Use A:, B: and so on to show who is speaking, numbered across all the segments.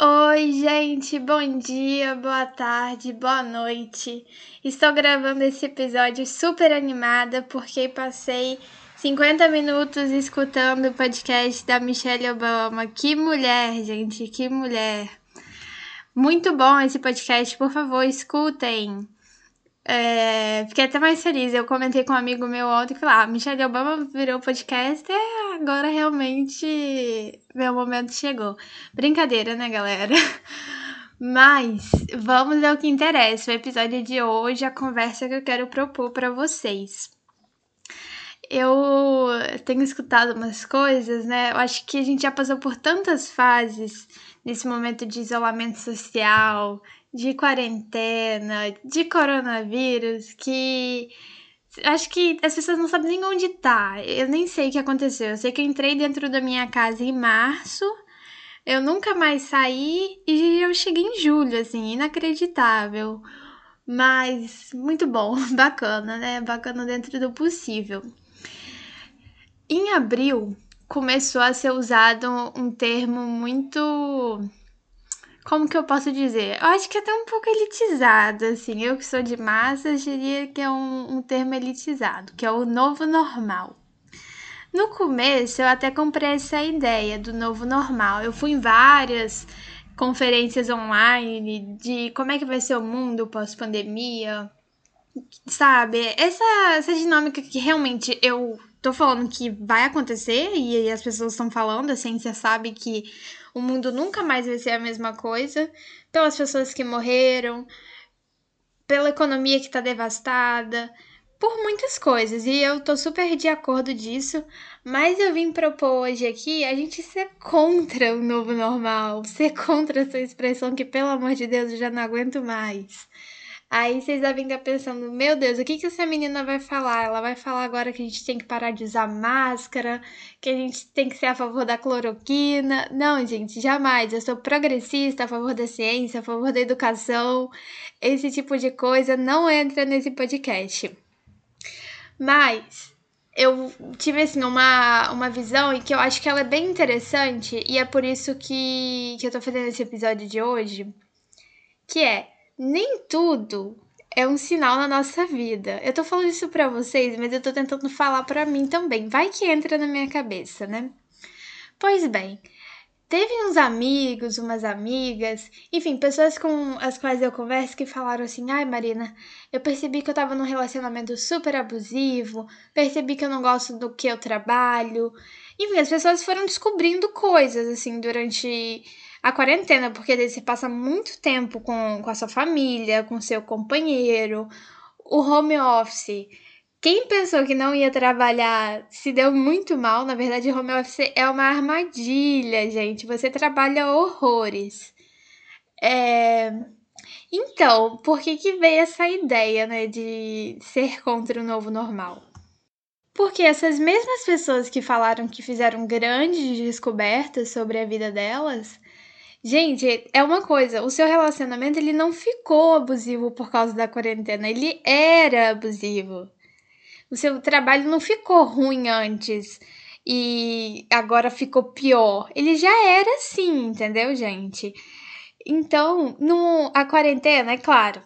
A: Oi, gente, bom dia, boa tarde, boa noite. Estou gravando esse episódio super animada porque passei 50 minutos escutando o podcast da Michelle Obama. Que mulher, gente, que mulher. Muito bom esse podcast, por favor, escutem. É, fiquei até mais feliz. Eu comentei com um amigo meu ontem que falou: ah, Michelle Obama virou podcast, é, agora realmente meu momento chegou. Brincadeira, né, galera? Mas vamos ao que interessa. O episódio de hoje, a conversa que eu quero propor para vocês. Eu tenho escutado umas coisas, né? Eu acho que a gente já passou por tantas fases nesse momento de isolamento social, de quarentena, de coronavírus, que acho que as pessoas não sabem nem onde tá. Eu nem sei o que aconteceu. Eu sei que eu entrei dentro da minha casa em março, eu nunca mais saí e eu cheguei em julho, assim, inacreditável. Mas muito bom, bacana, né? Bacana dentro do possível. Em abril começou a ser usado um termo muito como que eu posso dizer? Eu acho que é até um pouco elitizado, assim. Eu que sou de massas, diria que é um, um termo elitizado, que é o novo normal. No começo, eu até comprei essa ideia do novo normal. Eu fui em várias conferências online de como é que vai ser o mundo pós-pandemia, sabe? Essa, essa dinâmica que realmente eu tô falando que vai acontecer e as pessoas estão falando, a ciência sabe que o mundo nunca mais vai ser a mesma coisa, pelas pessoas que morreram, pela economia que está devastada, por muitas coisas. E eu tô super de acordo disso, mas eu vim propor hoje aqui a gente ser contra o novo normal, ser contra essa expressão que, pelo amor de Deus, eu já não aguento mais. Aí vocês devem estar pensando, meu Deus, o que, que essa menina vai falar? Ela vai falar agora que a gente tem que parar de usar máscara, que a gente tem que ser a favor da cloroquina. Não, gente, jamais. Eu sou progressista, a favor da ciência, a favor da educação. Esse tipo de coisa não entra nesse podcast. Mas eu tive assim uma, uma visão e que eu acho que ela é bem interessante e é por isso que, que eu tô fazendo esse episódio de hoje, que é nem tudo é um sinal na nossa vida. Eu tô falando isso para vocês, mas eu tô tentando falar para mim também. Vai que entra na minha cabeça, né? Pois bem, teve uns amigos, umas amigas, enfim, pessoas com as quais eu converso que falaram assim: "Ai, Marina, eu percebi que eu tava num relacionamento super abusivo, percebi que eu não gosto do que eu trabalho". Enfim, as pessoas foram descobrindo coisas assim durante a quarentena, porque daí você passa muito tempo com, com a sua família, com seu companheiro, o home office. Quem pensou que não ia trabalhar se deu muito mal. Na verdade, home office é uma armadilha, gente. Você trabalha horrores. É... Então, por que, que veio essa ideia, né, de ser contra o novo normal? Porque essas mesmas pessoas que falaram que fizeram grandes descobertas sobre a vida delas Gente, é uma coisa, o seu relacionamento ele não ficou abusivo por causa da quarentena, ele era abusivo. O seu trabalho não ficou ruim antes e agora ficou pior. Ele já era assim, entendeu, gente? Então, no, a quarentena, é claro,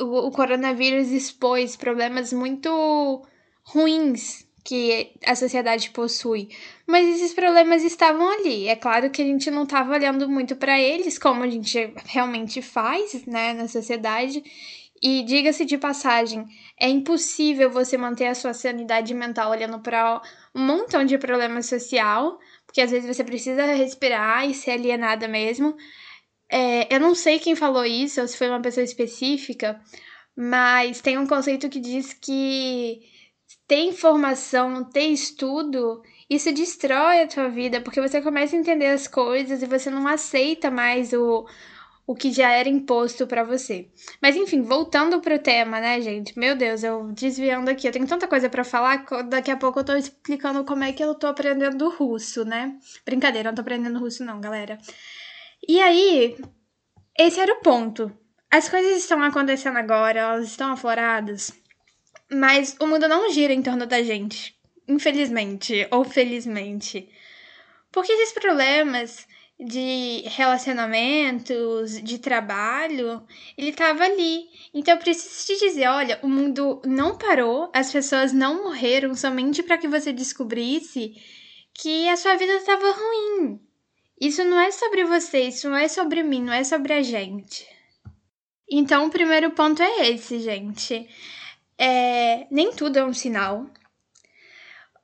A: o, o coronavírus expôs problemas muito ruins que a sociedade possui. Mas esses problemas estavam ali. É claro que a gente não estava olhando muito para eles, como a gente realmente faz, né, na sociedade. E diga-se de passagem, é impossível você manter a sua sanidade mental olhando para um montão de problema social, porque às vezes você precisa respirar e ser alienada mesmo. É, eu não sei quem falou isso, ou se foi uma pessoa específica, mas tem um conceito que diz que ter informação, ter estudo, isso destrói a tua vida, porque você começa a entender as coisas e você não aceita mais o, o que já era imposto para você. Mas enfim, voltando pro tema, né, gente? Meu Deus, eu desviando aqui, eu tenho tanta coisa para falar, daqui a pouco eu tô explicando como é que eu tô aprendendo russo, né? Brincadeira, não tô aprendendo russo não, galera. E aí, esse era o ponto. As coisas estão acontecendo agora, elas estão afloradas mas o mundo não gira em torno da gente, infelizmente ou felizmente. Porque esses problemas, de relacionamentos, de trabalho, ele estava ali. Então eu preciso te dizer, olha, o mundo não parou, as pessoas não morreram somente para que você descobrisse que a sua vida estava ruim. Isso não é sobre você, isso não é sobre mim, não é sobre a gente. Então o primeiro ponto é esse, gente. É, nem tudo é um sinal.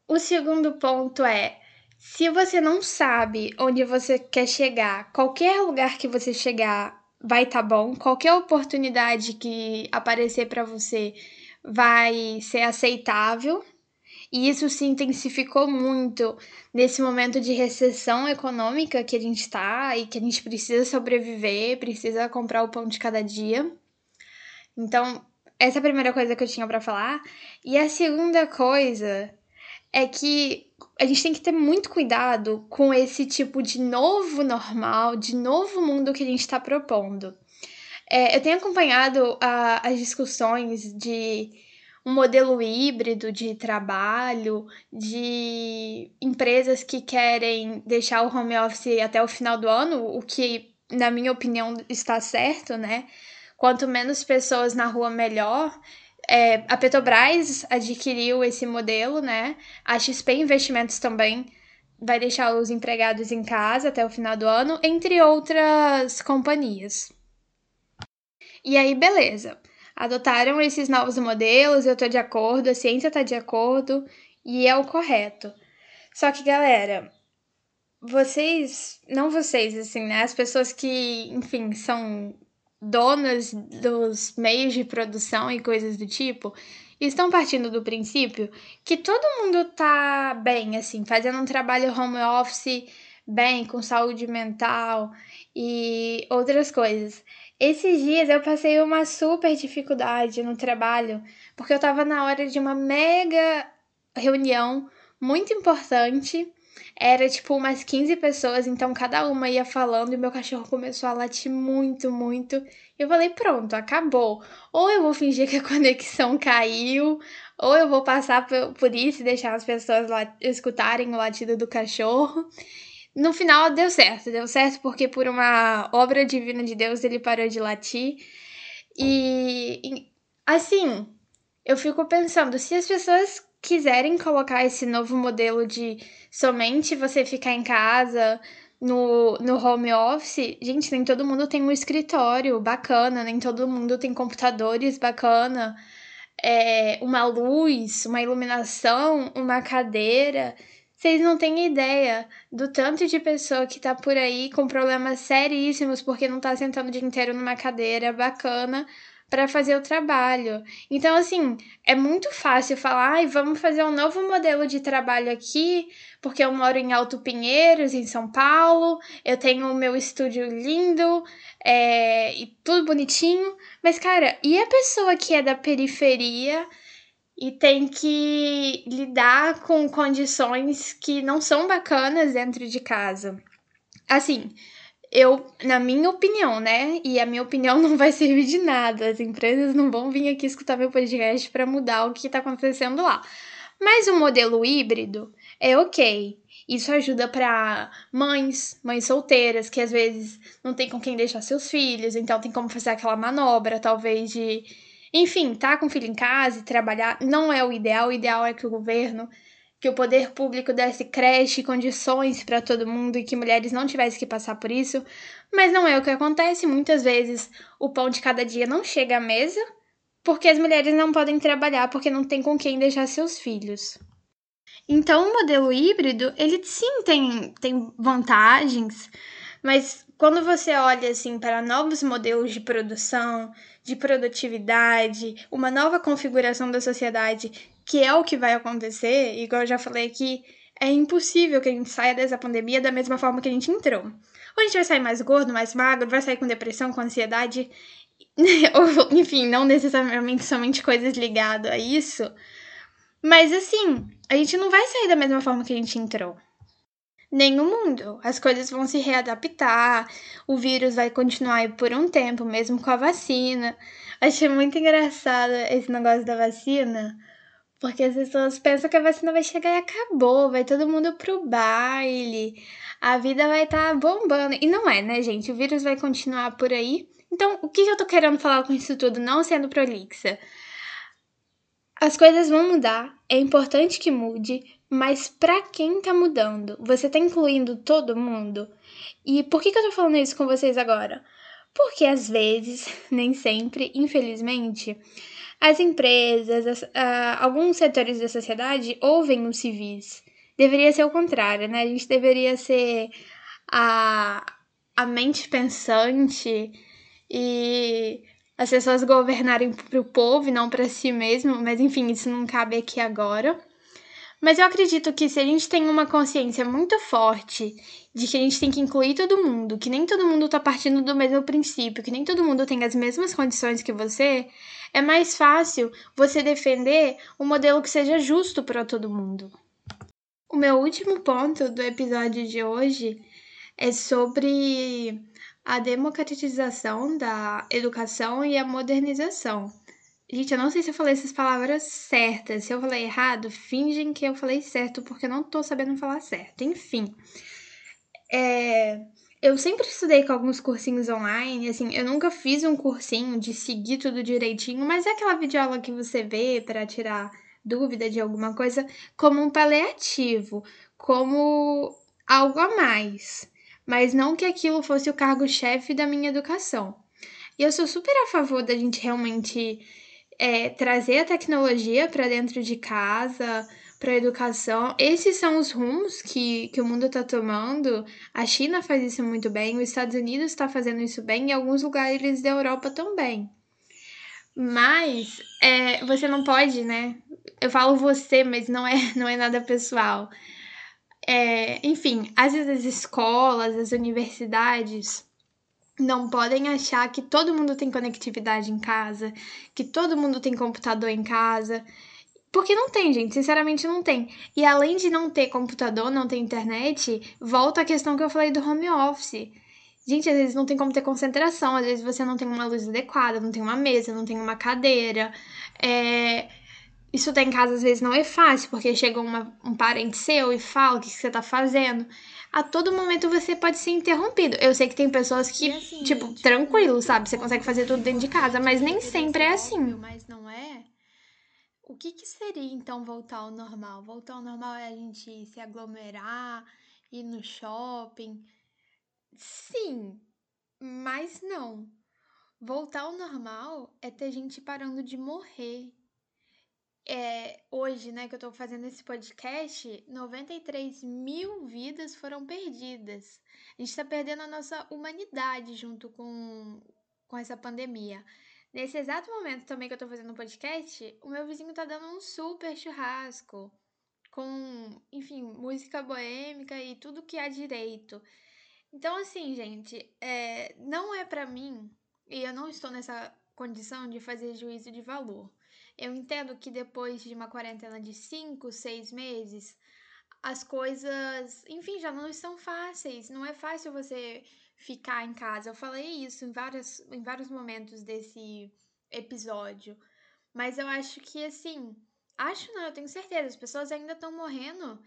A: O segundo ponto é se você não sabe onde você quer chegar, qualquer lugar que você chegar vai estar tá bom, qualquer oportunidade que aparecer para você vai ser aceitável. E isso se intensificou muito nesse momento de recessão econômica que a gente está e que a gente precisa sobreviver, precisa comprar o pão de cada dia. Então, essa é a primeira coisa que eu tinha para falar. E a segunda coisa é que a gente tem que ter muito cuidado com esse tipo de novo normal, de novo mundo que a gente está propondo. É, eu tenho acompanhado a, as discussões de um modelo híbrido de trabalho, de empresas que querem deixar o home office até o final do ano, o que, na minha opinião, está certo, né? Quanto menos pessoas na rua, melhor. É, a Petrobras adquiriu esse modelo, né? A XP Investimentos também vai deixar os empregados em casa até o final do ano, entre outras companhias. E aí, beleza. Adotaram esses novos modelos, eu tô de acordo, a ciência tá de acordo e é o correto. Só que, galera, vocês, não vocês, assim, né? As pessoas que, enfim, são donas dos meios de produção e coisas do tipo estão partindo do princípio que todo mundo tá bem, assim, fazendo um trabalho home office bem, com saúde mental e outras coisas. Esses dias eu passei uma super dificuldade no trabalho, porque eu tava na hora de uma mega reunião muito importante era tipo umas 15 pessoas, então cada uma ia falando e meu cachorro começou a latir muito, muito. Eu falei, pronto, acabou. Ou eu vou fingir que a conexão caiu, ou eu vou passar por isso e deixar as pessoas escutarem o latido do cachorro. No final deu certo, deu certo porque por uma obra divina de Deus ele parou de latir. E assim, eu fico pensando, se as pessoas quiserem colocar esse novo modelo de somente você ficar em casa no, no home office, gente, nem todo mundo tem um escritório bacana, nem todo mundo tem computadores bacana, é, uma luz, uma iluminação, uma cadeira. Vocês não têm ideia do tanto de pessoa que tá por aí com problemas seríssimos porque não tá sentando o dia inteiro numa cadeira bacana para fazer o trabalho. Então, assim, é muito fácil falar, ai, vamos fazer um novo modelo de trabalho aqui, porque eu moro em Alto Pinheiros, em São Paulo, eu tenho o meu estúdio lindo é, e tudo bonitinho. Mas, cara, e a pessoa que é da periferia e tem que lidar com condições que não são bacanas dentro de casa? Assim, eu, na minha opinião, né? E a minha opinião não vai servir de nada. As empresas não vão vir aqui escutar meu podcast para mudar o que está acontecendo lá. Mas o modelo híbrido é ok. Isso ajuda para mães, mães solteiras, que às vezes não tem com quem deixar seus filhos, então tem como fazer aquela manobra, talvez de. Enfim, tá com o filho em casa e trabalhar. Não é o ideal. O ideal é que o governo que o poder público desse creche condições para todo mundo e que mulheres não tivessem que passar por isso, mas não é o que acontece. Muitas vezes o pão de cada dia não chega à mesa porque as mulheres não podem trabalhar porque não tem com quem deixar seus filhos. Então, o modelo híbrido, ele sim tem, tem vantagens, mas quando você olha assim para novos modelos de produção, de produtividade, uma nova configuração da sociedade que é o que vai acontecer, igual eu já falei aqui, é impossível que a gente saia dessa pandemia da mesma forma que a gente entrou. Ou a gente vai sair mais gordo, mais magro, vai sair com depressão, com ansiedade, ou, enfim, não necessariamente somente coisas ligadas a isso. Mas assim, a gente não vai sair da mesma forma que a gente entrou. Nem o mundo. As coisas vão se readaptar, o vírus vai continuar aí por um tempo, mesmo com a vacina. Achei muito engraçado esse negócio da vacina, Porque as pessoas pensam que a vacina vai chegar e acabou, vai todo mundo pro baile, a vida vai estar tá bombando. E não é, né, gente? O vírus vai continuar por aí. Então, o que eu tô querendo falar com isso tudo, não sendo prolixa? As coisas vão mudar, é importante que mude, mas para quem tá mudando? Você tá incluindo todo mundo? E por que, que eu tô falando isso com vocês agora? Porque às vezes, nem sempre, infelizmente, as empresas, as, uh, alguns setores da sociedade ouvem os civis. Deveria ser o contrário, né? A gente deveria ser a, a mente pensante e as pessoas governarem para o povo e não para si mesmo, mas enfim, isso não cabe aqui agora. Mas eu acredito que se a gente tem uma consciência muito forte de que a gente tem que incluir todo mundo, que nem todo mundo está partindo do mesmo princípio, que nem todo mundo tem as mesmas condições que você, é mais fácil você defender um modelo que seja justo para todo mundo. O meu último ponto do episódio de hoje é sobre a democratização da educação e a modernização. Gente, eu não sei se eu falei essas palavras certas. Se eu falei errado, fingem que eu falei certo, porque eu não tô sabendo falar certo. Enfim. É, eu sempre estudei com alguns cursinhos online, assim, eu nunca fiz um cursinho de seguir tudo direitinho, mas é aquela videoaula que você vê para tirar dúvida de alguma coisa como um paliativo, como algo a mais, mas não que aquilo fosse o cargo-chefe da minha educação. E eu sou super a favor da gente realmente é, trazer a tecnologia para dentro de casa, para a educação. Esses são os rumos que, que o mundo está tomando. A China faz isso muito bem, os Estados Unidos está fazendo isso bem e alguns lugares da Europa também. Mas é, você não pode, né? Eu falo você, mas não é, não é nada pessoal. É, enfim, às vezes as escolas, as universidades não podem achar que todo mundo tem conectividade em casa, que todo mundo tem computador em casa. Porque não tem, gente, sinceramente não tem. E além de não ter computador, não ter internet, volta a questão que eu falei do home office. Gente, às vezes não tem como ter concentração, às vezes você não tem uma luz adequada, não tem uma mesa, não tem uma cadeira. É... Estudar em casa às vezes não é fácil, porque chega uma, um parente seu e fala o que, que você tá fazendo a todo momento você pode ser interrompido. Eu sei que tem pessoas que, assim, tipo, tranquilo, sabe? Você consegue fazer tudo dentro de casa, mas nem sempre é assim.
B: Mas não é? Que, que seria então voltar ao normal? Voltar ao normal é a gente se aglomerar, ir no shopping?
A: Sim, mas não. Voltar ao normal é ter gente parando de morrer, é, hoje, né, que eu tô fazendo esse podcast, 93 mil vidas foram perdidas. A gente tá perdendo a nossa humanidade junto com, com essa pandemia. Nesse exato momento também que eu tô fazendo o podcast, o meu vizinho tá dando um super churrasco. Com, enfim, música boêmica e tudo que há direito. Então, assim, gente, é, não é para mim, e eu não estou nessa condição de fazer juízo de valor. Eu entendo que depois de uma quarentena de cinco, seis meses, as coisas, enfim, já não estão fáceis. Não é fácil você ficar em casa. Eu falei isso em, vários, em vários momentos desse episódio. Mas eu acho que, assim, acho não, eu tenho certeza, as pessoas ainda estão morrendo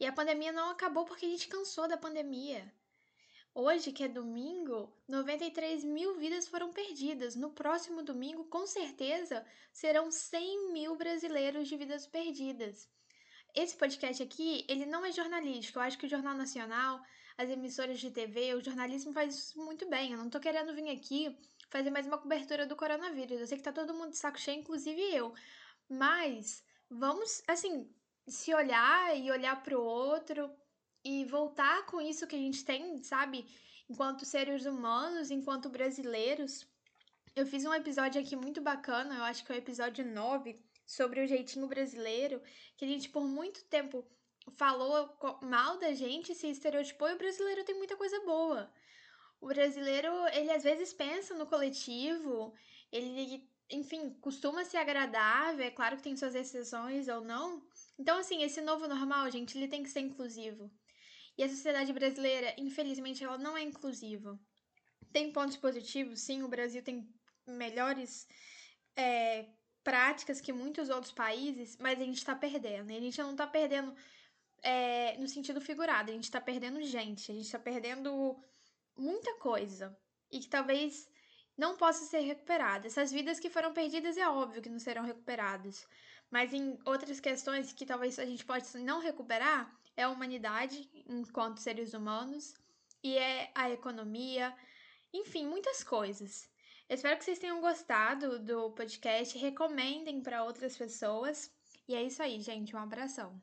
A: e a pandemia não acabou porque a gente cansou da pandemia. Hoje, que é domingo, 93 mil vidas foram perdidas. No próximo domingo, com certeza, serão 100 mil brasileiros de vidas perdidas. Esse podcast aqui, ele não é jornalístico. Eu acho que o Jornal Nacional, as emissoras de TV, o jornalismo faz isso muito bem. Eu não tô querendo vir aqui fazer mais uma cobertura do coronavírus. Eu sei que tá todo mundo de saco cheio, inclusive eu. Mas vamos, assim, se olhar e olhar pro outro e voltar com isso que a gente tem, sabe? Enquanto seres humanos, enquanto brasileiros. Eu fiz um episódio aqui muito bacana, eu acho que é o episódio 9, sobre o jeitinho brasileiro, que a gente por muito tempo falou mal da gente, se estereotipou, e o brasileiro tem muita coisa boa. O brasileiro, ele às vezes pensa no coletivo, ele, enfim, costuma ser agradável, é claro que tem suas exceções ou não. Então, assim, esse novo normal, gente, ele tem que ser inclusivo. E a sociedade brasileira, infelizmente, ela não é inclusiva. Tem pontos positivos, sim, o Brasil tem melhores é, práticas que muitos outros países, mas a gente está perdendo. E a gente não está perdendo é, no sentido figurado, a gente está perdendo gente, a gente está perdendo muita coisa. E que talvez não possa ser recuperada. Essas vidas que foram perdidas é óbvio que não serão recuperadas. Mas em outras questões que talvez a gente possa não recuperar, é a humanidade enquanto seres humanos e é a economia, enfim, muitas coisas. Espero que vocês tenham gostado do podcast, recomendem para outras pessoas. E é isso aí, gente, um abração.